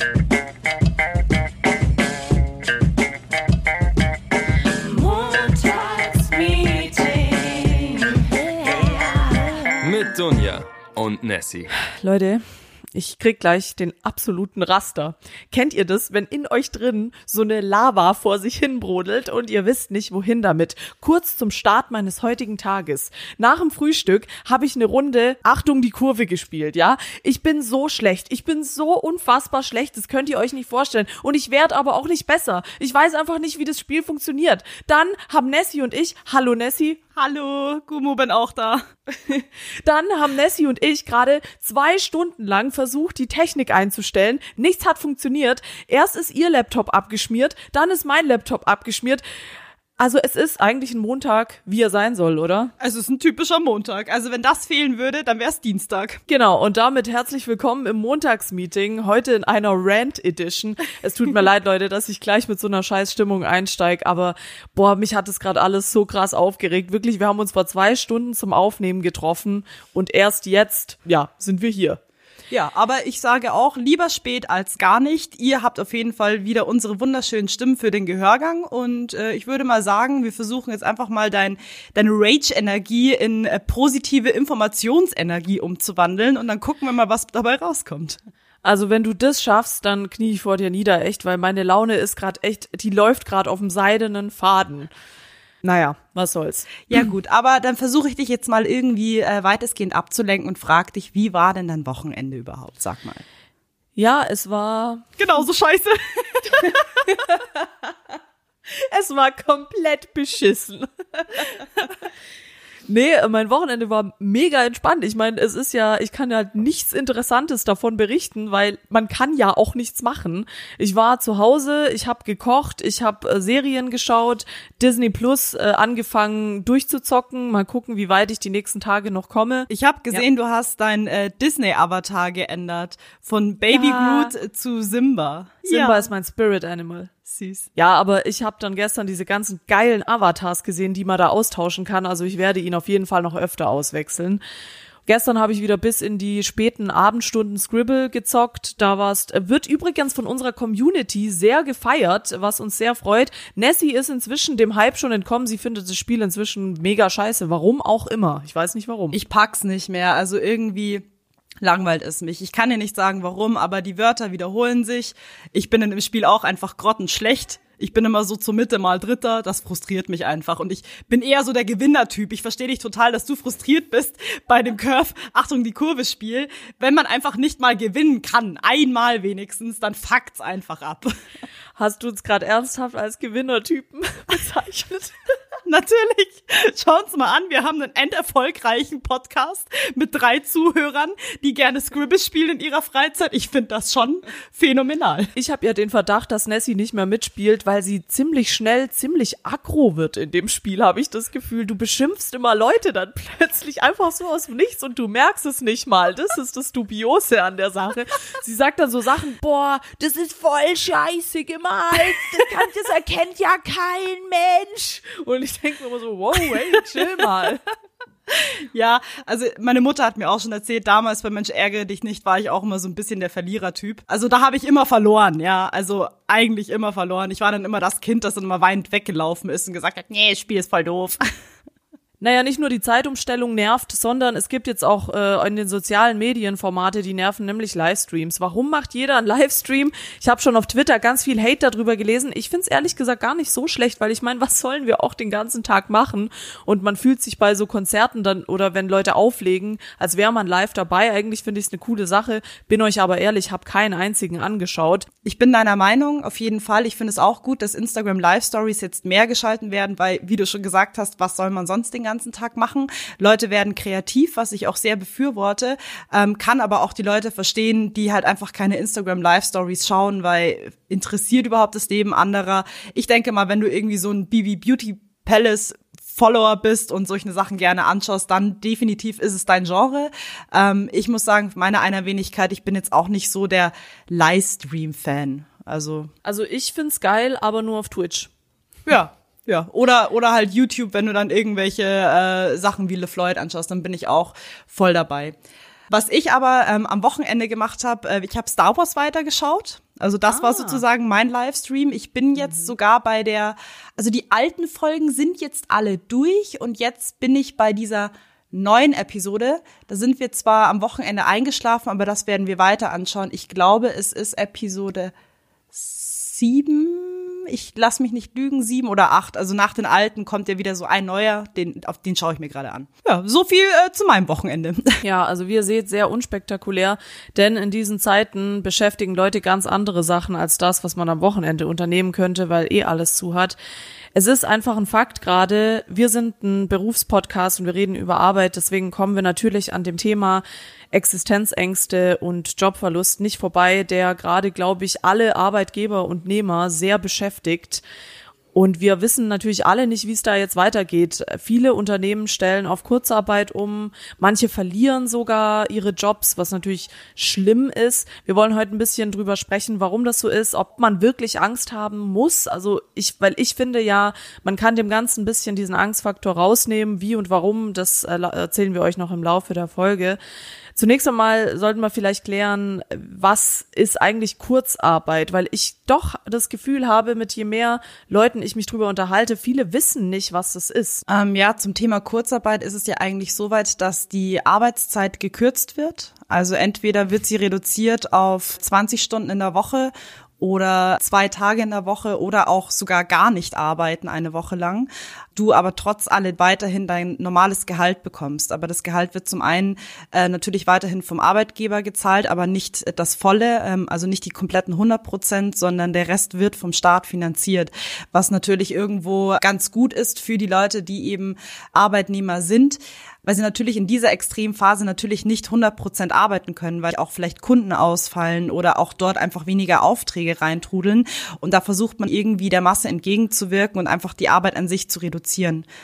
Mit Dunja und Nessie. Leute, ich krieg gleich den absoluten Raster. Kennt ihr das, wenn in euch drin so eine Lava vor sich hin brodelt und ihr wisst nicht, wohin damit? Kurz zum Start meines heutigen Tages. Nach dem Frühstück habe ich eine Runde Achtung die Kurve gespielt, ja? Ich bin so schlecht. Ich bin so unfassbar schlecht. Das könnt ihr euch nicht vorstellen. Und ich werde aber auch nicht besser. Ich weiß einfach nicht, wie das Spiel funktioniert. Dann haben Nessie und ich, hallo Nessie, Hallo, Gumo bin auch da. Dann haben Nessie und ich gerade zwei Stunden lang versucht, die Technik einzustellen. Nichts hat funktioniert. Erst ist ihr Laptop abgeschmiert, dann ist mein Laptop abgeschmiert. Also es ist eigentlich ein Montag, wie er sein soll, oder? Also es ist ein typischer Montag. Also wenn das fehlen würde, dann wäre es Dienstag. Genau, und damit herzlich willkommen im Montagsmeeting, heute in einer Rant Edition. Es tut mir leid, Leute, dass ich gleich mit so einer Scheißstimmung einsteige, aber boah, mich hat es gerade alles so krass aufgeregt. Wirklich, wir haben uns vor zwei Stunden zum Aufnehmen getroffen und erst jetzt, ja, sind wir hier. Ja, aber ich sage auch, lieber spät als gar nicht. Ihr habt auf jeden Fall wieder unsere wunderschönen Stimmen für den Gehörgang. Und äh, ich würde mal sagen, wir versuchen jetzt einfach mal dein, deine Rage-Energie in äh, positive Informationsenergie umzuwandeln. Und dann gucken wir mal, was dabei rauskommt. Also wenn du das schaffst, dann knie ich vor dir nieder, echt, weil meine Laune ist gerade echt, die läuft gerade auf dem seidenen Faden. Naja, was soll's. Ja gut, aber dann versuche ich dich jetzt mal irgendwie äh, weitestgehend abzulenken und frag dich, wie war denn dein Wochenende überhaupt? Sag mal. Ja, es war genauso scheiße. es war komplett beschissen. Nee, mein Wochenende war mega entspannt. Ich meine, es ist ja, ich kann ja nichts Interessantes davon berichten, weil man kann ja auch nichts machen. Ich war zu Hause, ich habe gekocht, ich habe äh, Serien geschaut, Disney Plus äh, angefangen durchzuzocken, mal gucken, wie weit ich die nächsten Tage noch komme. Ich habe gesehen, ja. du hast dein äh, Disney Avatar geändert von Baby ja. Groot zu Simba. Simba ja. ist mein Spirit Animal. Süß. Ja, aber ich habe dann gestern diese ganzen geilen Avatars gesehen, die man da austauschen kann. Also ich werde ihn auf jeden Fall noch öfter auswechseln. Gestern habe ich wieder bis in die späten Abendstunden Scribble gezockt. Da war's, wird übrigens von unserer Community sehr gefeiert, was uns sehr freut. Nessie ist inzwischen dem Hype schon entkommen. Sie findet das Spiel inzwischen mega scheiße. Warum auch immer. Ich weiß nicht warum. Ich pack's nicht mehr. Also irgendwie langweilt es mich. Ich kann dir nicht sagen, warum, aber die Wörter wiederholen sich. Ich bin in dem Spiel auch einfach grottenschlecht. Ich bin immer so zur Mitte mal Dritter, das frustriert mich einfach. Und ich bin eher so der Gewinnertyp. Ich verstehe dich total, dass du frustriert bist bei dem Curve, Achtung, die Kurve-Spiel. Wenn man einfach nicht mal gewinnen kann, einmal wenigstens, dann fuckt's einfach ab. Hast du uns gerade ernsthaft als Gewinnertypen bezeichnet? Natürlich. Schauen Sie mal an, wir haben einen enderfolgreichen Podcast mit drei Zuhörern, die gerne Scribble spielen in ihrer Freizeit. Ich finde das schon phänomenal. Ich habe ja den Verdacht, dass Nessie nicht mehr mitspielt, weil sie ziemlich schnell ziemlich aggro wird in dem Spiel, habe ich das Gefühl. Du beschimpfst immer Leute dann plötzlich einfach so aus dem Nichts und du merkst es nicht mal. Das ist das Dubiose an der Sache. Sie sagt dann so Sachen, boah, das ist voll scheiße gemalt. Das, kann, das erkennt ja kein Mensch. Und ich denke immer so, wow, hey, chill mal. Ja, also meine Mutter hat mir auch schon erzählt, damals bei Mensch ärgere dich nicht, war ich auch immer so ein bisschen der Verlierertyp. Also da habe ich immer verloren, ja, also eigentlich immer verloren. Ich war dann immer das Kind, das dann immer weinend weggelaufen ist und gesagt hat, nee, das Spiel ist voll doof. Naja, nicht nur die Zeitumstellung nervt, sondern es gibt jetzt auch äh, in den sozialen Medien Formate, die nerven, nämlich Livestreams. Warum macht jeder einen Livestream? Ich habe schon auf Twitter ganz viel Hate darüber gelesen. Ich find's ehrlich gesagt gar nicht so schlecht, weil ich meine, was sollen wir auch den ganzen Tag machen? Und man fühlt sich bei so Konzerten dann oder wenn Leute auflegen, als wäre man live dabei. Eigentlich finde ich es eine coole Sache. Bin euch aber ehrlich, habe keinen einzigen angeschaut. Ich bin deiner Meinung, auf jeden Fall. Ich finde es auch gut, dass Instagram Live Stories jetzt mehr geschalten werden, weil, wie du schon gesagt hast, was soll man sonst den ganzen Tag machen. Leute werden kreativ, was ich auch sehr befürworte, ähm, kann aber auch die Leute verstehen, die halt einfach keine Instagram Live Stories schauen, weil interessiert überhaupt das Leben anderer. Ich denke mal, wenn du irgendwie so ein BB Beauty Palace Follower bist und solche Sachen gerne anschaust, dann definitiv ist es dein Genre. Ähm, ich muss sagen, meine einer Wenigkeit, ich bin jetzt auch nicht so der Livestream-Fan. Also, also ich find's geil, aber nur auf Twitch. Ja, ja, oder, oder halt YouTube, wenn du dann irgendwelche äh, Sachen wie LeFloid anschaust, dann bin ich auch voll dabei. Was ich aber ähm, am Wochenende gemacht habe, äh, ich habe Star Wars weitergeschaut. Also das Ah. war sozusagen mein Livestream. Ich bin jetzt sogar bei der, also die alten Folgen sind jetzt alle durch und jetzt bin ich bei dieser neuen Episode. Da sind wir zwar am Wochenende eingeschlafen, aber das werden wir weiter anschauen. Ich glaube, es ist Episode sieben. Ich lass mich nicht lügen, sieben oder acht. Also nach den alten kommt ja wieder so ein neuer, den, auf den schaue ich mir gerade an. Ja, so viel äh, zu meinem Wochenende. Ja, also wie ihr seht, sehr unspektakulär, denn in diesen Zeiten beschäftigen Leute ganz andere Sachen als das, was man am Wochenende unternehmen könnte, weil eh alles zu hat. Es ist einfach ein Fakt gerade, wir sind ein Berufspodcast und wir reden über Arbeit, deswegen kommen wir natürlich an dem Thema Existenzängste und Jobverlust nicht vorbei, der gerade, glaube ich, alle Arbeitgeber und Nehmer sehr beschäftigt beschäftigt, und wir wissen natürlich alle nicht, wie es da jetzt weitergeht. Viele Unternehmen stellen auf Kurzarbeit um, manche verlieren sogar ihre Jobs, was natürlich schlimm ist. Wir wollen heute ein bisschen drüber sprechen, warum das so ist, ob man wirklich Angst haben muss. Also ich, weil ich finde ja, man kann dem Ganzen ein bisschen diesen Angstfaktor rausnehmen. Wie und warum, das äh, erzählen wir euch noch im Laufe der Folge. Zunächst einmal sollten wir vielleicht klären, was ist eigentlich Kurzarbeit, weil ich doch das Gefühl habe, mit je mehr Leuten ich mich drüber unterhalte, viele wissen nicht, was das ist. Ähm, ja, zum Thema Kurzarbeit ist es ja eigentlich so weit, dass die Arbeitszeit gekürzt wird. Also entweder wird sie reduziert auf 20 Stunden in der Woche oder zwei Tage in der Woche oder auch sogar gar nicht arbeiten eine Woche lang. Du aber trotz allem weiterhin dein normales Gehalt bekommst. Aber das Gehalt wird zum einen äh, natürlich weiterhin vom Arbeitgeber gezahlt, aber nicht äh, das volle, ähm, also nicht die kompletten 100 Prozent, sondern der Rest wird vom Staat finanziert. Was natürlich irgendwo ganz gut ist für die Leute, die eben Arbeitnehmer sind weil sie natürlich in dieser Extremphase natürlich nicht 100 Prozent arbeiten können, weil auch vielleicht Kunden ausfallen oder auch dort einfach weniger Aufträge reintrudeln. Und da versucht man irgendwie der Masse entgegenzuwirken und einfach die Arbeit an sich zu reduzieren.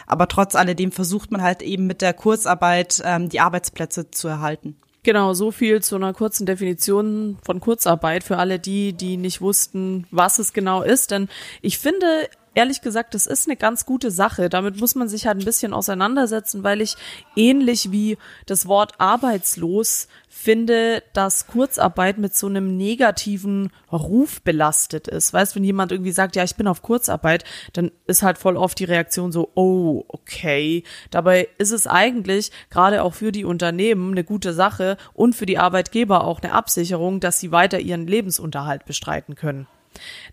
Aber trotz alledem versucht man halt eben mit der Kurzarbeit ähm, die Arbeitsplätze zu erhalten. Genau, so viel zu einer kurzen Definition von Kurzarbeit für alle die, die nicht wussten, was es genau ist. Denn ich finde, ehrlich gesagt, das ist eine ganz gute Sache. Damit muss man sich halt ein bisschen auseinandersetzen, weil ich ähnlich wie das Wort arbeitslos finde, dass Kurzarbeit mit so einem negativen Ruf belastet ist. Weißt, wenn jemand irgendwie sagt, ja, ich bin auf Kurzarbeit, dann ist halt voll oft die Reaktion so, oh, okay. Dabei ist es eigentlich gerade auch für die Unternehmen eine gute Sache und für die Arbeitgeber auch eine Absicherung, dass sie weiter ihren Lebensunterhalt bestreiten können.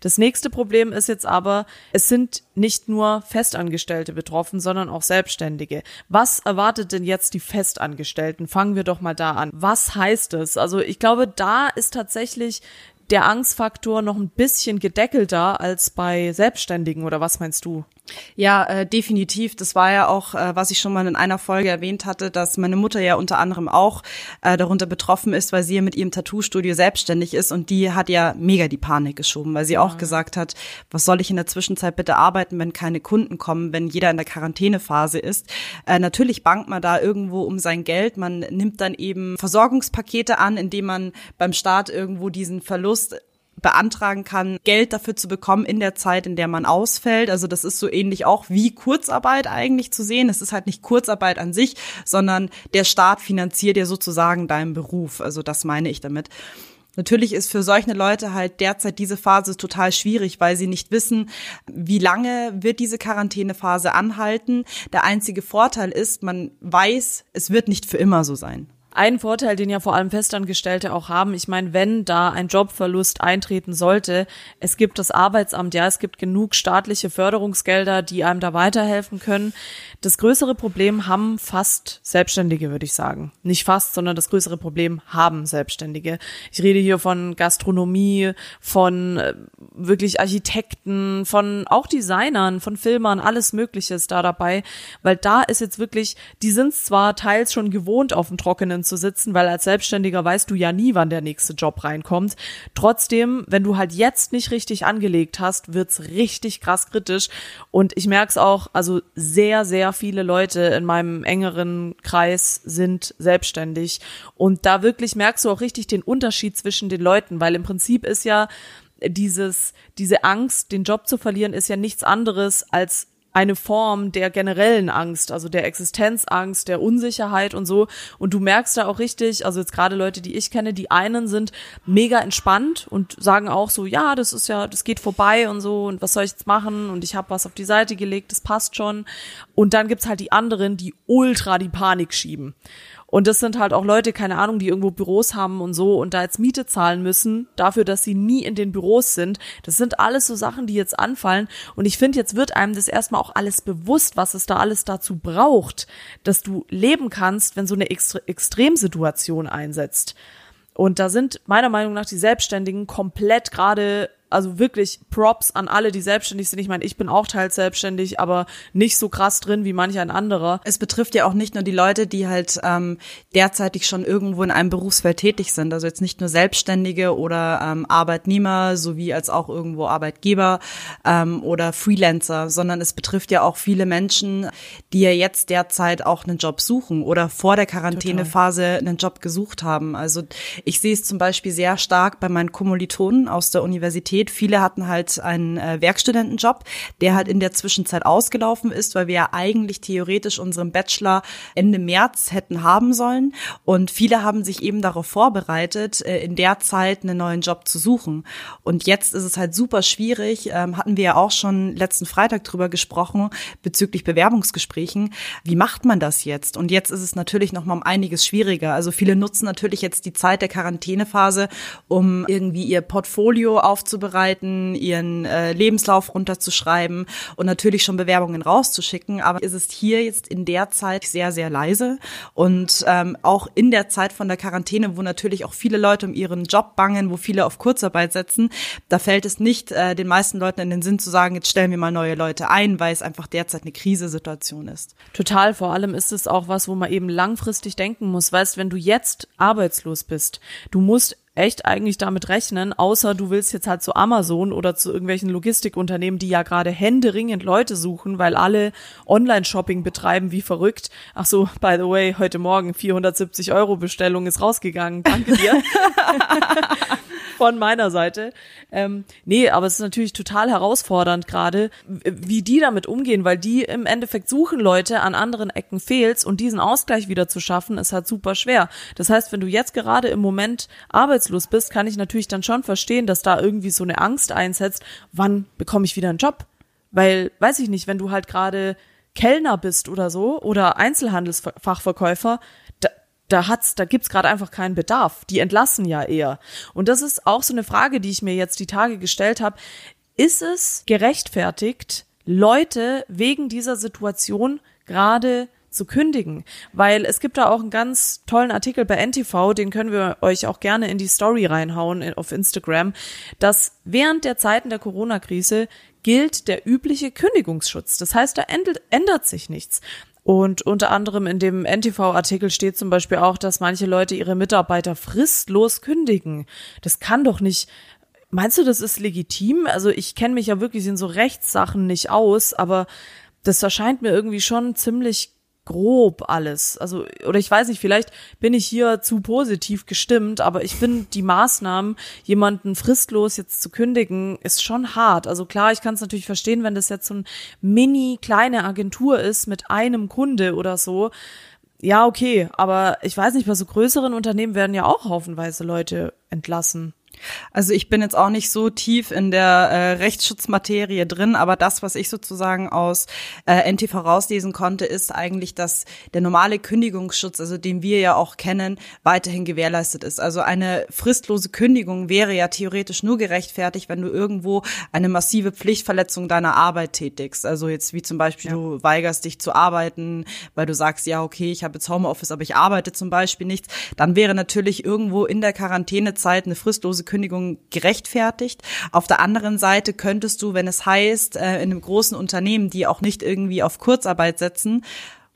Das nächste Problem ist jetzt aber, es sind nicht nur Festangestellte betroffen, sondern auch Selbstständige. Was erwartet denn jetzt die Festangestellten? Fangen wir doch mal da an. Was heißt es? Also ich glaube, da ist tatsächlich der Angstfaktor noch ein bisschen gedeckelter als bei Selbstständigen oder was meinst du? Ja, äh, definitiv. Das war ja auch, äh, was ich schon mal in einer Folge erwähnt hatte, dass meine Mutter ja unter anderem auch äh, darunter betroffen ist, weil sie ja mit ihrem Tattoo-Studio selbstständig ist und die hat ja mega die Panik geschoben, weil sie auch gesagt hat, was soll ich in der Zwischenzeit bitte arbeiten, wenn keine Kunden kommen, wenn jeder in der Quarantänephase ist. Äh, natürlich bangt man da irgendwo um sein Geld, man nimmt dann eben Versorgungspakete an, indem man beim Staat irgendwo diesen Verlust beantragen kann, Geld dafür zu bekommen in der Zeit, in der man ausfällt. Also das ist so ähnlich auch wie Kurzarbeit eigentlich zu sehen. Es ist halt nicht Kurzarbeit an sich, sondern der Staat finanziert ja sozusagen deinen Beruf. Also das meine ich damit. Natürlich ist für solche Leute halt derzeit diese Phase total schwierig, weil sie nicht wissen, wie lange wird diese Quarantänephase anhalten. Der einzige Vorteil ist, man weiß, es wird nicht für immer so sein. Ein Vorteil, den ja vor allem Festangestellte auch haben, ich meine, wenn da ein Jobverlust eintreten sollte, es gibt das Arbeitsamt, ja, es gibt genug staatliche Förderungsgelder, die einem da weiterhelfen können. Das größere Problem haben fast Selbstständige, würde ich sagen. Nicht fast, sondern das größere Problem haben Selbstständige. Ich rede hier von Gastronomie, von äh, wirklich Architekten, von auch Designern, von Filmern, alles Mögliche ist da dabei, weil da ist jetzt wirklich, die sind zwar teils schon gewohnt, auf dem Trockenen zu sitzen, weil als Selbstständiger weißt du ja nie, wann der nächste Job reinkommt. Trotzdem, wenn du halt jetzt nicht richtig angelegt hast, wird's richtig krass kritisch. Und ich merk's auch, also sehr, sehr viele Leute in meinem engeren Kreis sind selbstständig. Und da wirklich merkst du auch richtig den Unterschied zwischen den Leuten, weil im Prinzip ist ja dieses, diese Angst, den Job zu verlieren, ist ja nichts anderes als eine Form der generellen Angst, also der Existenzangst, der Unsicherheit und so. Und du merkst da auch richtig, also jetzt gerade Leute, die ich kenne, die einen sind mega entspannt und sagen auch so, ja, das ist ja, das geht vorbei und so und was soll ich jetzt machen und ich habe was auf die Seite gelegt, das passt schon. Und dann gibt's halt die anderen, die ultra die Panik schieben. Und das sind halt auch Leute, keine Ahnung, die irgendwo Büros haben und so und da jetzt Miete zahlen müssen, dafür, dass sie nie in den Büros sind. Das sind alles so Sachen, die jetzt anfallen. Und ich finde, jetzt wird einem das erstmal auch alles bewusst, was es da alles dazu braucht, dass du leben kannst, wenn so eine Extre Extremsituation einsetzt. Und da sind meiner Meinung nach die Selbstständigen komplett gerade also wirklich Props an alle, die selbstständig sind. Ich meine, ich bin auch teils selbstständig, aber nicht so krass drin wie manch ein anderer. Es betrifft ja auch nicht nur die Leute, die halt ähm, derzeitig schon irgendwo in einem Berufsfeld tätig sind. Also jetzt nicht nur Selbstständige oder ähm, Arbeitnehmer sowie als auch irgendwo Arbeitgeber ähm, oder Freelancer, sondern es betrifft ja auch viele Menschen, die ja jetzt derzeit auch einen Job suchen oder vor der Quarantänephase einen Job gesucht haben. Also ich sehe es zum Beispiel sehr stark bei meinen Kommilitonen aus der Universität geht. Viele hatten halt einen äh, Werkstudentenjob, der halt in der Zwischenzeit ausgelaufen ist, weil wir ja eigentlich theoretisch unseren Bachelor Ende März hätten haben sollen. Und viele haben sich eben darauf vorbereitet, äh, in der Zeit einen neuen Job zu suchen. Und jetzt ist es halt super schwierig, ähm, hatten wir ja auch schon letzten Freitag drüber gesprochen, bezüglich Bewerbungsgesprächen. Wie macht man das jetzt? Und jetzt ist es natürlich noch mal um einiges schwieriger. Also viele nutzen natürlich jetzt die Zeit der Quarantänephase, um irgendwie ihr Portfolio aufzubauen vorzubereiten, ihren äh, Lebenslauf runterzuschreiben und natürlich schon Bewerbungen rauszuschicken. Aber ist es hier jetzt in der Zeit sehr, sehr leise und ähm, auch in der Zeit von der Quarantäne, wo natürlich auch viele Leute um ihren Job bangen, wo viele auf Kurzarbeit setzen, da fällt es nicht äh, den meisten Leuten in den Sinn zu sagen, jetzt stellen wir mal neue Leute ein, weil es einfach derzeit eine Krisesituation ist. Total. Vor allem ist es auch was, wo man eben langfristig denken muss. Weißt, wenn du jetzt arbeitslos bist, du musst echt eigentlich damit rechnen, außer du willst jetzt halt zu Amazon oder zu irgendwelchen Logistikunternehmen, die ja gerade händeringend Leute suchen, weil alle Online-Shopping betreiben wie verrückt. Ach so, by the way, heute Morgen 470 Euro Bestellung ist rausgegangen. Danke dir. Von meiner Seite. Ähm, nee, aber es ist natürlich total herausfordernd gerade, wie die damit umgehen, weil die im Endeffekt suchen Leute an anderen Ecken fehlt's und diesen Ausgleich wieder zu schaffen, ist halt super schwer. Das heißt, wenn du jetzt gerade im Moment arbeitslos bist, kann ich natürlich dann schon verstehen, dass da irgendwie so eine Angst einsetzt, wann bekomme ich wieder einen Job? Weil, weiß ich nicht, wenn du halt gerade Kellner bist oder so oder Einzelhandelsfachverkäufer, da hat's, da gibt's gerade einfach keinen Bedarf. Die entlassen ja eher. Und das ist auch so eine Frage, die ich mir jetzt die Tage gestellt habe. Ist es gerechtfertigt, Leute wegen dieser Situation gerade zu kündigen, weil es gibt da auch einen ganz tollen Artikel bei NTV, den können wir euch auch gerne in die Story reinhauen auf Instagram, dass während der Zeiten der Corona-Krise gilt der übliche Kündigungsschutz. Das heißt, da ändert sich nichts. Und unter anderem in dem NTV-Artikel steht zum Beispiel auch, dass manche Leute ihre Mitarbeiter fristlos kündigen. Das kann doch nicht. Meinst du, das ist legitim? Also ich kenne mich ja wirklich in so Rechtssachen nicht aus, aber das erscheint mir irgendwie schon ziemlich grob alles. Also, oder ich weiß nicht, vielleicht bin ich hier zu positiv gestimmt, aber ich finde die Maßnahmen, jemanden fristlos jetzt zu kündigen, ist schon hart. Also klar, ich kann es natürlich verstehen, wenn das jetzt so ein mini kleine Agentur ist mit einem Kunde oder so. Ja, okay, aber ich weiß nicht, bei so größeren Unternehmen werden ja auch haufenweise Leute entlassen. Also ich bin jetzt auch nicht so tief in der äh, Rechtsschutzmaterie drin, aber das, was ich sozusagen aus äh, NTV rauslesen konnte, ist eigentlich, dass der normale Kündigungsschutz, also den wir ja auch kennen, weiterhin gewährleistet ist. Also eine fristlose Kündigung wäre ja theoretisch nur gerechtfertigt, wenn du irgendwo eine massive Pflichtverletzung deiner Arbeit tätigst. Also jetzt wie zum Beispiel, ja. du weigerst dich zu arbeiten, weil du sagst, ja, okay, ich habe jetzt Homeoffice, aber ich arbeite zum Beispiel nichts. Dann wäre natürlich irgendwo in der Quarantänezeit eine fristlose Kündigung gerechtfertigt. Auf der anderen Seite könntest du, wenn es heißt, äh, in einem großen Unternehmen, die auch nicht irgendwie auf Kurzarbeit setzen,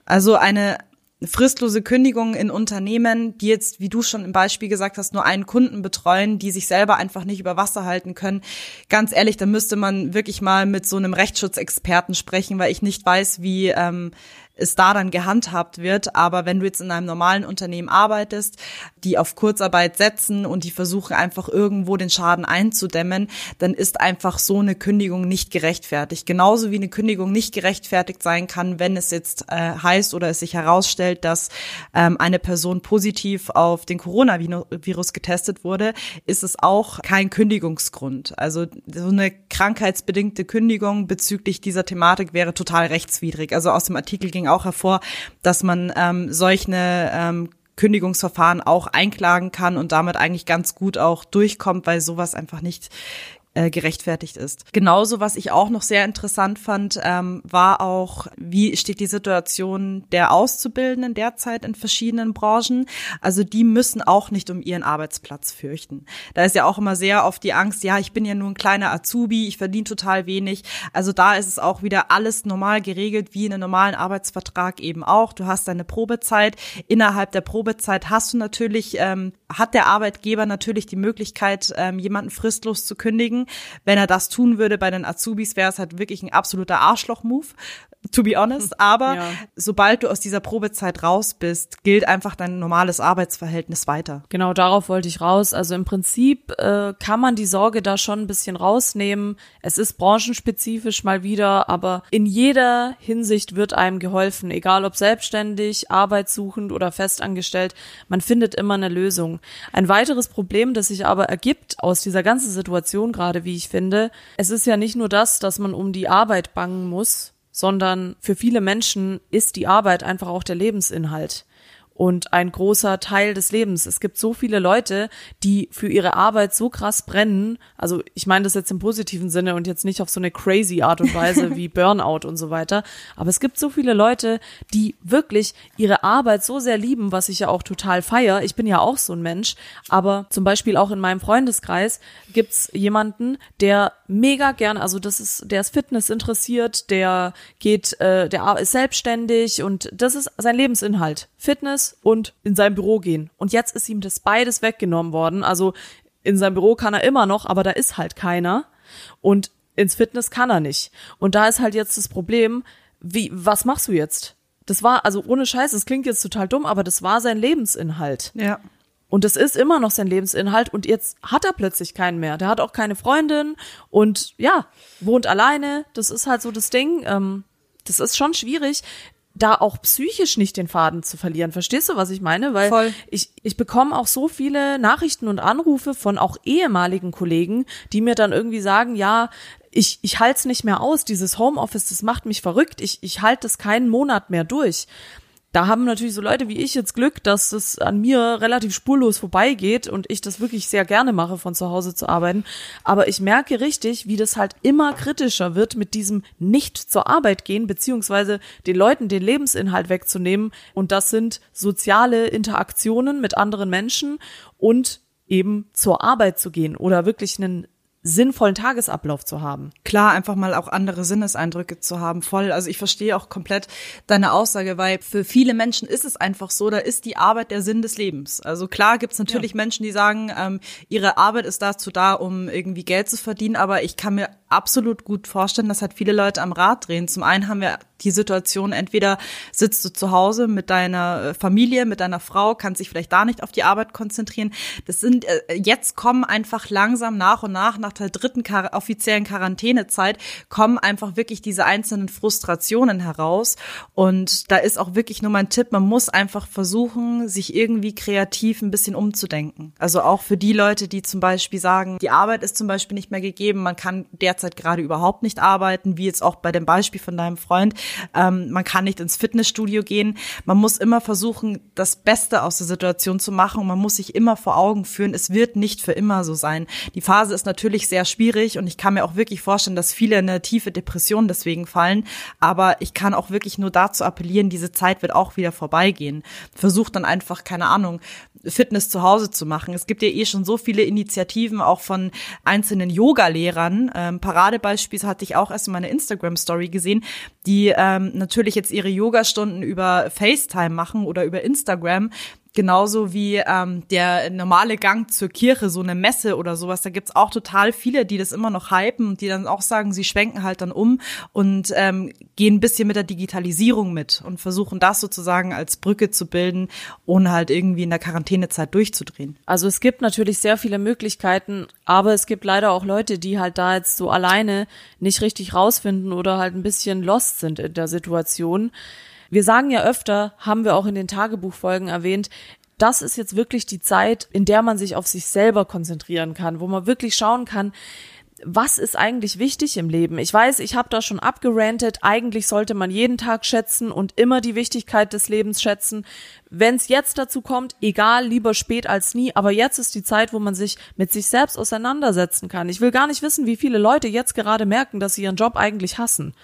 also eine fristlose Kündigung in Unternehmen, die jetzt, wie du schon im Beispiel gesagt hast, nur einen Kunden betreuen, die sich selber einfach nicht über Wasser halten können. Ganz ehrlich, da müsste man wirklich mal mit so einem Rechtsschutzexperten sprechen, weil ich nicht weiß, wie ähm, es da dann gehandhabt wird. Aber wenn du jetzt in einem normalen Unternehmen arbeitest, die auf Kurzarbeit setzen und die versuchen einfach irgendwo den Schaden einzudämmen, dann ist einfach so eine Kündigung nicht gerechtfertigt. Genauso wie eine Kündigung nicht gerechtfertigt sein kann, wenn es jetzt äh, heißt oder es sich herausstellt, dass ähm, eine Person positiv auf den Coronavirus getestet wurde, ist es auch kein Kündigungsgrund. Also so eine krankheitsbedingte Kündigung bezüglich dieser Thematik wäre total rechtswidrig. Also aus dem Artikel ging auch hervor, dass man ähm, solche ähm, Kündigungsverfahren auch einklagen kann und damit eigentlich ganz gut auch durchkommt, weil sowas einfach nicht äh, gerechtfertigt ist. Genauso, was ich auch noch sehr interessant fand, ähm, war auch, wie steht die Situation der Auszubildenden derzeit in verschiedenen Branchen. Also die müssen auch nicht um ihren Arbeitsplatz fürchten. Da ist ja auch immer sehr oft die Angst, ja, ich bin ja nur ein kleiner Azubi, ich verdiene total wenig. Also da ist es auch wieder alles normal geregelt, wie in einem normalen Arbeitsvertrag eben auch. Du hast deine Probezeit. Innerhalb der Probezeit hast du natürlich, ähm, hat der Arbeitgeber natürlich die Möglichkeit, ähm, jemanden fristlos zu kündigen. Wenn er das tun würde bei den Azubis, wäre es halt wirklich ein absoluter Arschloch-Move, to be honest. Aber ja. sobald du aus dieser Probezeit raus bist, gilt einfach dein normales Arbeitsverhältnis weiter. Genau, darauf wollte ich raus. Also im Prinzip äh, kann man die Sorge da schon ein bisschen rausnehmen. Es ist branchenspezifisch mal wieder, aber in jeder Hinsicht wird einem geholfen, egal ob selbstständig, arbeitssuchend oder festangestellt. Man findet immer eine Lösung. Ein weiteres Problem, das sich aber ergibt aus dieser ganzen Situation gerade, wie ich finde, es ist ja nicht nur das, dass man um die Arbeit bangen muss, sondern für viele Menschen ist die Arbeit einfach auch der Lebensinhalt und ein großer Teil des Lebens. Es gibt so viele Leute, die für ihre Arbeit so krass brennen. Also ich meine das jetzt im positiven Sinne und jetzt nicht auf so eine crazy Art und Weise wie Burnout und so weiter. Aber es gibt so viele Leute, die wirklich ihre Arbeit so sehr lieben, was ich ja auch total feier. Ich bin ja auch so ein Mensch. Aber zum Beispiel auch in meinem Freundeskreis gibt's jemanden, der mega gern, also das ist, der ist Fitness interessiert, der geht, äh, der ist selbstständig und das ist sein Lebensinhalt. Fitness und in sein Büro gehen. Und jetzt ist ihm das beides weggenommen worden. Also in seinem Büro kann er immer noch, aber da ist halt keiner. Und ins Fitness kann er nicht. Und da ist halt jetzt das Problem, wie, was machst du jetzt? Das war, also ohne Scheiß, das klingt jetzt total dumm, aber das war sein Lebensinhalt. Ja. Und das ist immer noch sein Lebensinhalt und jetzt hat er plötzlich keinen mehr. Der hat auch keine Freundin und ja, wohnt alleine. Das ist halt so das Ding. Ähm, das ist schon schwierig da auch psychisch nicht den Faden zu verlieren. Verstehst du, was ich meine? Weil Voll. ich, ich bekomme auch so viele Nachrichten und Anrufe von auch ehemaligen Kollegen, die mir dann irgendwie sagen, ja, ich, ich halte es nicht mehr aus, dieses Homeoffice, das macht mich verrückt, ich, ich halte das keinen Monat mehr durch da haben natürlich so Leute wie ich jetzt Glück, dass es an mir relativ spurlos vorbeigeht und ich das wirklich sehr gerne mache, von zu Hause zu arbeiten. Aber ich merke richtig, wie das halt immer kritischer wird mit diesem nicht zur Arbeit gehen, beziehungsweise den Leuten den Lebensinhalt wegzunehmen. Und das sind soziale Interaktionen mit anderen Menschen und eben zur Arbeit zu gehen oder wirklich einen sinnvollen Tagesablauf zu haben. Klar, einfach mal auch andere Sinneseindrücke zu haben, voll. Also ich verstehe auch komplett deine Aussage, weil für viele Menschen ist es einfach so, da ist die Arbeit der Sinn des Lebens. Also klar gibt's natürlich ja. Menschen, die sagen, ähm, ihre Arbeit ist dazu da, um irgendwie Geld zu verdienen, aber ich kann mir absolut gut vorstellen, dass halt viele Leute am Rad drehen. Zum einen haben wir die Situation, entweder sitzt du zu Hause mit deiner äh, Familie, mit deiner Frau, kannst dich vielleicht da nicht auf die Arbeit konzentrieren. Das sind, äh, jetzt kommen einfach langsam nach und nach, nach der dritten offiziellen Quarantänezeit, kommen einfach wirklich diese einzelnen Frustrationen heraus. Und da ist auch wirklich nur mein Tipp, man muss einfach versuchen, sich irgendwie kreativ ein bisschen umzudenken. Also auch für die Leute, die zum Beispiel sagen, die Arbeit ist zum Beispiel nicht mehr gegeben, man kann derzeit gerade überhaupt nicht arbeiten, wie jetzt auch bei dem Beispiel von deinem Freund ähm, man kann nicht ins Fitnessstudio gehen. Man muss immer versuchen, das Beste aus der Situation zu machen man muss sich immer vor Augen führen, es wird nicht für immer so sein. Die Phase ist natürlich sehr schwierig und ich kann mir auch wirklich vorstellen, dass viele in eine tiefe Depression deswegen fallen. Aber ich kann auch wirklich nur dazu appellieren, diese Zeit wird auch wieder vorbeigehen. Versucht dann einfach, keine Ahnung, Fitness zu Hause zu machen. Es gibt ja eh schon so viele Initiativen auch von einzelnen Yoga-Lehrern. Ähm, Paradebeispiel hatte ich auch erst in meiner Instagram-Story gesehen, die ähm, natürlich jetzt ihre Yoga-Stunden über FaceTime machen oder über Instagram Genauso wie ähm, der normale Gang zur Kirche, so eine Messe oder sowas. Da gibt's auch total viele, die das immer noch hypen und die dann auch sagen, sie schwenken halt dann um und ähm, gehen ein bisschen mit der Digitalisierung mit und versuchen das sozusagen als Brücke zu bilden, ohne halt irgendwie in der Quarantänezeit durchzudrehen. Also es gibt natürlich sehr viele Möglichkeiten, aber es gibt leider auch Leute, die halt da jetzt so alleine nicht richtig rausfinden oder halt ein bisschen lost sind in der Situation. Wir sagen ja öfter, haben wir auch in den Tagebuchfolgen erwähnt, das ist jetzt wirklich die Zeit, in der man sich auf sich selber konzentrieren kann, wo man wirklich schauen kann, was ist eigentlich wichtig im Leben? Ich weiß, ich habe da schon abgerantet. Eigentlich sollte man jeden Tag schätzen und immer die Wichtigkeit des Lebens schätzen. Wenn es jetzt dazu kommt, egal, lieber spät als nie. Aber jetzt ist die Zeit, wo man sich mit sich selbst auseinandersetzen kann. Ich will gar nicht wissen, wie viele Leute jetzt gerade merken, dass sie ihren Job eigentlich hassen.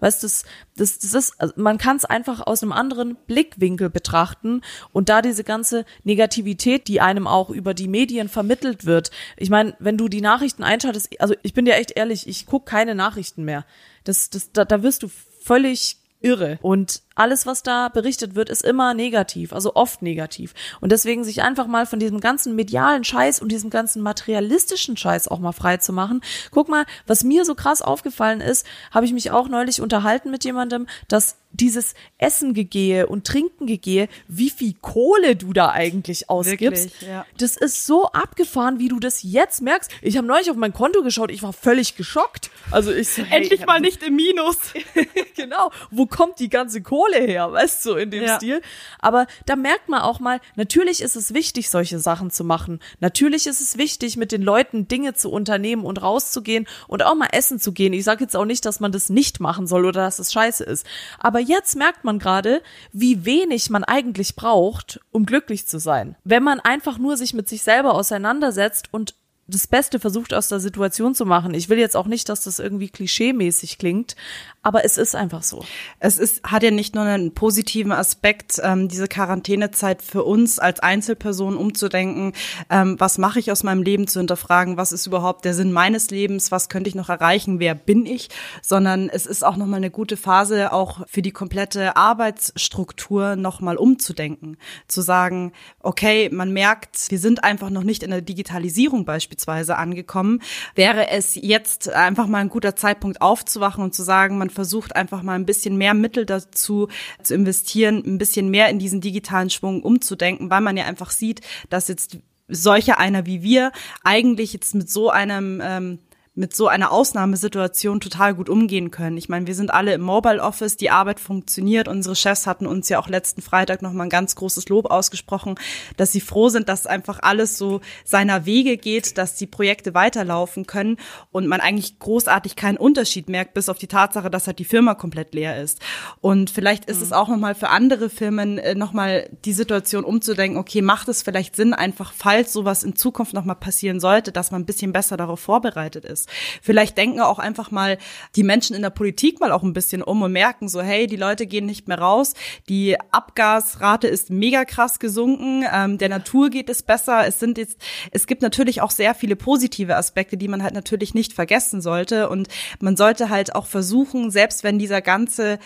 Weißt du, das, das, das ist, also man kann es einfach aus einem anderen Blickwinkel betrachten und da diese ganze Negativität, die einem auch über die Medien vermittelt wird. Ich meine, wenn du die Nachrichten einschaltest, also ich bin dir echt ehrlich, ich guck keine Nachrichten mehr. Das, das, da, da wirst du völlig irre. Und alles, was da berichtet wird, ist immer negativ, also oft negativ. Und deswegen sich einfach mal von diesem ganzen medialen Scheiß und diesem ganzen materialistischen Scheiß auch mal frei zu machen. Guck mal, was mir so krass aufgefallen ist, habe ich mich auch neulich unterhalten mit jemandem, dass dieses Essen gegehe und Trinken gegehe, wie viel Kohle du da eigentlich ausgibst. Wirklich, ja. Das ist so abgefahren, wie du das jetzt merkst. Ich habe neulich auf mein Konto geschaut, ich war völlig geschockt. Also ich so, hey, endlich mal nicht im Minus. genau. Wo kommt die ganze Kohle her, weißt du, so in dem ja. Stil? Aber da merkt man auch mal, natürlich ist es wichtig, solche Sachen zu machen. Natürlich ist es wichtig, mit den Leuten Dinge zu unternehmen und rauszugehen und auch mal essen zu gehen. Ich sage jetzt auch nicht, dass man das nicht machen soll oder dass es scheiße ist. Aber jetzt merkt man gerade, wie wenig man eigentlich braucht, um glücklich zu sein. Wenn man einfach nur sich mit sich selber auseinandersetzt und das Beste versucht aus der Situation zu machen. Ich will jetzt auch nicht, dass das irgendwie klischeemäßig klingt, aber es ist einfach so. Es ist, hat ja nicht nur einen positiven Aspekt, ähm, diese Quarantänezeit für uns als Einzelperson umzudenken, ähm, was mache ich aus meinem Leben zu hinterfragen, was ist überhaupt der Sinn meines Lebens, was könnte ich noch erreichen, wer bin ich, sondern es ist auch nochmal eine gute Phase, auch für die komplette Arbeitsstruktur nochmal umzudenken. Zu sagen, okay, man merkt, wir sind einfach noch nicht in der Digitalisierung beispielsweise beispielsweise angekommen. Wäre es jetzt einfach mal ein guter Zeitpunkt aufzuwachen und zu sagen, man versucht einfach mal ein bisschen mehr Mittel dazu zu investieren, ein bisschen mehr in diesen digitalen Schwung umzudenken, weil man ja einfach sieht, dass jetzt solche einer wie wir eigentlich jetzt mit so einem ähm, mit so einer Ausnahmesituation total gut umgehen können. Ich meine, wir sind alle im Mobile Office, die Arbeit funktioniert. Unsere Chefs hatten uns ja auch letzten Freitag noch mal ein ganz großes Lob ausgesprochen, dass sie froh sind, dass einfach alles so seiner Wege geht, dass die Projekte weiterlaufen können und man eigentlich großartig keinen Unterschied merkt, bis auf die Tatsache, dass halt die Firma komplett leer ist. Und vielleicht ist mhm. es auch noch mal für andere Firmen äh, noch mal die Situation umzudenken, okay, macht es vielleicht Sinn, einfach falls sowas in Zukunft noch mal passieren sollte, dass man ein bisschen besser darauf vorbereitet ist. Vielleicht denken auch einfach mal die Menschen in der Politik mal auch ein bisschen um und merken so, hey, die Leute gehen nicht mehr raus, die Abgasrate ist mega krass gesunken, ähm, der Natur geht es besser. Es sind jetzt, es gibt natürlich auch sehr viele positive Aspekte, die man halt natürlich nicht vergessen sollte und man sollte halt auch versuchen, selbst wenn dieser ganze,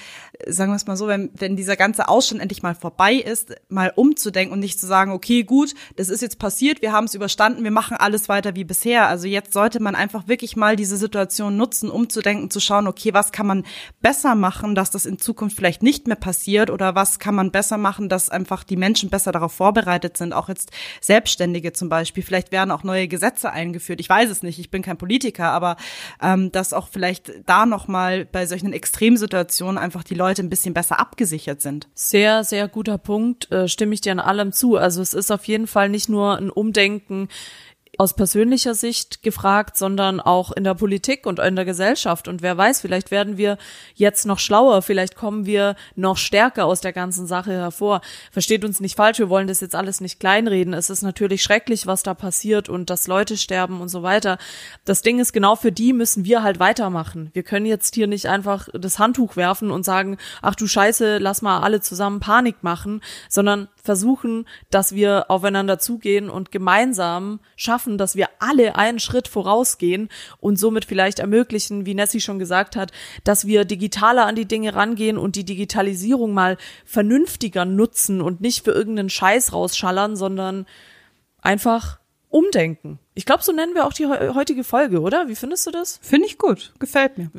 sagen wir es mal so, wenn, wenn dieser ganze Ausstand endlich mal vorbei ist, mal umzudenken und nicht zu sagen, okay, gut, das ist jetzt passiert, wir haben es überstanden, wir machen alles weiter wie bisher. Also jetzt sollte man einfach wirklich wirklich mal diese Situation nutzen, um zu denken, zu schauen, okay, was kann man besser machen, dass das in Zukunft vielleicht nicht mehr passiert oder was kann man besser machen, dass einfach die Menschen besser darauf vorbereitet sind, auch jetzt Selbstständige zum Beispiel. Vielleicht werden auch neue Gesetze eingeführt. Ich weiß es nicht, ich bin kein Politiker, aber ähm, dass auch vielleicht da nochmal bei solchen Extremsituationen einfach die Leute ein bisschen besser abgesichert sind. Sehr, sehr guter Punkt, äh, stimme ich dir an allem zu. Also es ist auf jeden Fall nicht nur ein Umdenken aus persönlicher Sicht gefragt, sondern auch in der Politik und in der Gesellschaft. Und wer weiß, vielleicht werden wir jetzt noch schlauer, vielleicht kommen wir noch stärker aus der ganzen Sache hervor. Versteht uns nicht falsch, wir wollen das jetzt alles nicht kleinreden. Es ist natürlich schrecklich, was da passiert und dass Leute sterben und so weiter. Das Ding ist, genau für die müssen wir halt weitermachen. Wir können jetzt hier nicht einfach das Handtuch werfen und sagen, ach du Scheiße, lass mal alle zusammen Panik machen, sondern versuchen, dass wir aufeinander zugehen und gemeinsam schaffen, dass wir alle einen Schritt vorausgehen und somit vielleicht ermöglichen, wie Nessie schon gesagt hat, dass wir digitaler an die Dinge rangehen und die Digitalisierung mal vernünftiger nutzen und nicht für irgendeinen Scheiß rausschallern, sondern einfach umdenken. Ich glaube, so nennen wir auch die heutige Folge, oder? Wie findest du das? Finde ich gut. Gefällt mir.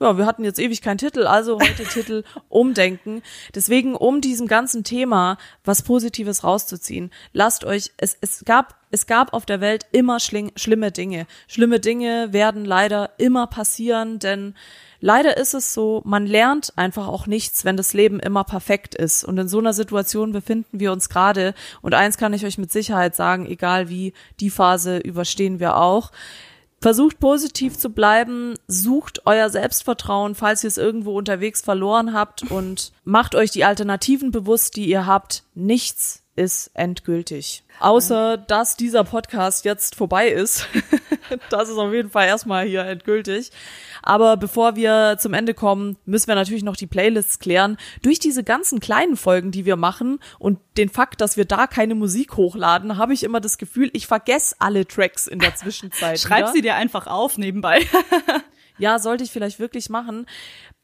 Ja, wir hatten jetzt ewig keinen Titel, also heute Titel Umdenken. Deswegen, um diesem ganzen Thema was Positives rauszuziehen, lasst euch, es, es gab, es gab auf der Welt immer schling, schlimme Dinge. Schlimme Dinge werden leider immer passieren, denn leider ist es so, man lernt einfach auch nichts, wenn das Leben immer perfekt ist. Und in so einer Situation befinden wir uns gerade. Und eins kann ich euch mit Sicherheit sagen, egal wie, die Phase überstehen wir auch. Versucht positiv zu bleiben, sucht euer Selbstvertrauen, falls ihr es irgendwo unterwegs verloren habt und macht euch die Alternativen bewusst, die ihr habt. Nichts ist endgültig. Außer, dass dieser Podcast jetzt vorbei ist. das ist auf jeden Fall erstmal hier endgültig. Aber bevor wir zum Ende kommen, müssen wir natürlich noch die Playlists klären. Durch diese ganzen kleinen Folgen, die wir machen und den Fakt, dass wir da keine Musik hochladen, habe ich immer das Gefühl, ich vergesse alle Tracks in der Zwischenzeit. Schreib wieder. sie dir einfach auf nebenbei. ja, sollte ich vielleicht wirklich machen.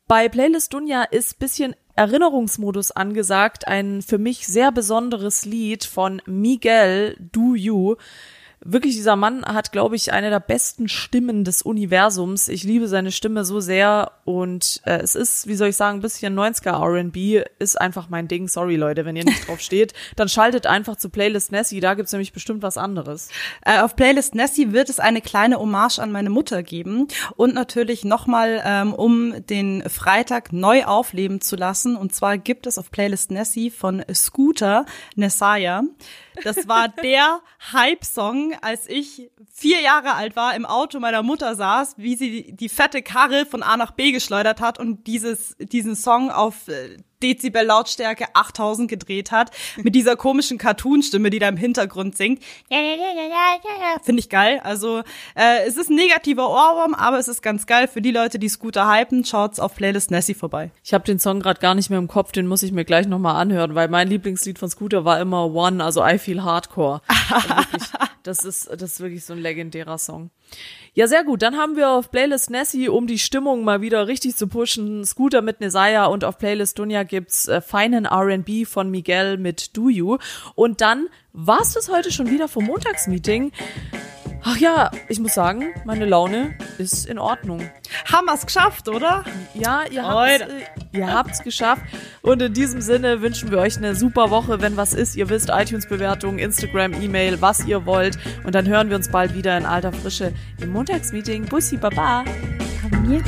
Bei Playlist Dunja ist bisschen Erinnerungsmodus angesagt, ein für mich sehr besonderes Lied von Miguel Do You wirklich, dieser Mann hat, glaube ich, eine der besten Stimmen des Universums. Ich liebe seine Stimme so sehr und äh, es ist, wie soll ich sagen, ein bisschen 90er R&B ist einfach mein Ding. Sorry, Leute, wenn ihr nicht drauf steht, dann schaltet einfach zu Playlist Nessie, da gibt's nämlich bestimmt was anderes. Äh, auf Playlist Nessie wird es eine kleine Hommage an meine Mutter geben und natürlich nochmal, ähm, um den Freitag neu aufleben zu lassen. Und zwar gibt es auf Playlist Nessie von Scooter Nessaya das war der Hype-Song, als ich vier Jahre alt war, im Auto meiner Mutter saß, wie sie die fette Karre von A nach B geschleudert hat und dieses, diesen Song auf äh, Dezibel Lautstärke 8000 gedreht hat, mit dieser komischen Cartoon-Stimme, die da im Hintergrund singt. Finde ich geil. Also äh, es ist ein negativer Ohrwurm, aber es ist ganz geil. Für die Leute, die Scooter hypen, schaut's auf Playlist Nessie vorbei. Ich habe den Song gerade gar nicht mehr im Kopf, den muss ich mir gleich nochmal anhören, weil mein Lieblingslied von Scooter war immer One, also I Feel Hardcore. Also das ist, das ist wirklich so ein legendärer Song. Ja, sehr gut. Dann haben wir auf Playlist Nessie, um die Stimmung mal wieder richtig zu pushen, Scooter mit Nesaya und auf Playlist Dunja gibt's äh, feinen R&B von Miguel mit Do You. Und dann war's das heute schon wieder vom Montagsmeeting. Ach ja, ich muss sagen, meine Laune ist in Ordnung. Haben wir's geschafft, oder? Ja, ihr habt's, äh, ihr habt's geschafft. Und in diesem Sinne wünschen wir euch eine super Woche. Wenn was ist, ihr wisst, iTunes-Bewertung, Instagram, E-Mail, was ihr wollt. Und dann hören wir uns bald wieder in alter Frische im Montagsmeeting. Bussi, Baba. Abonniert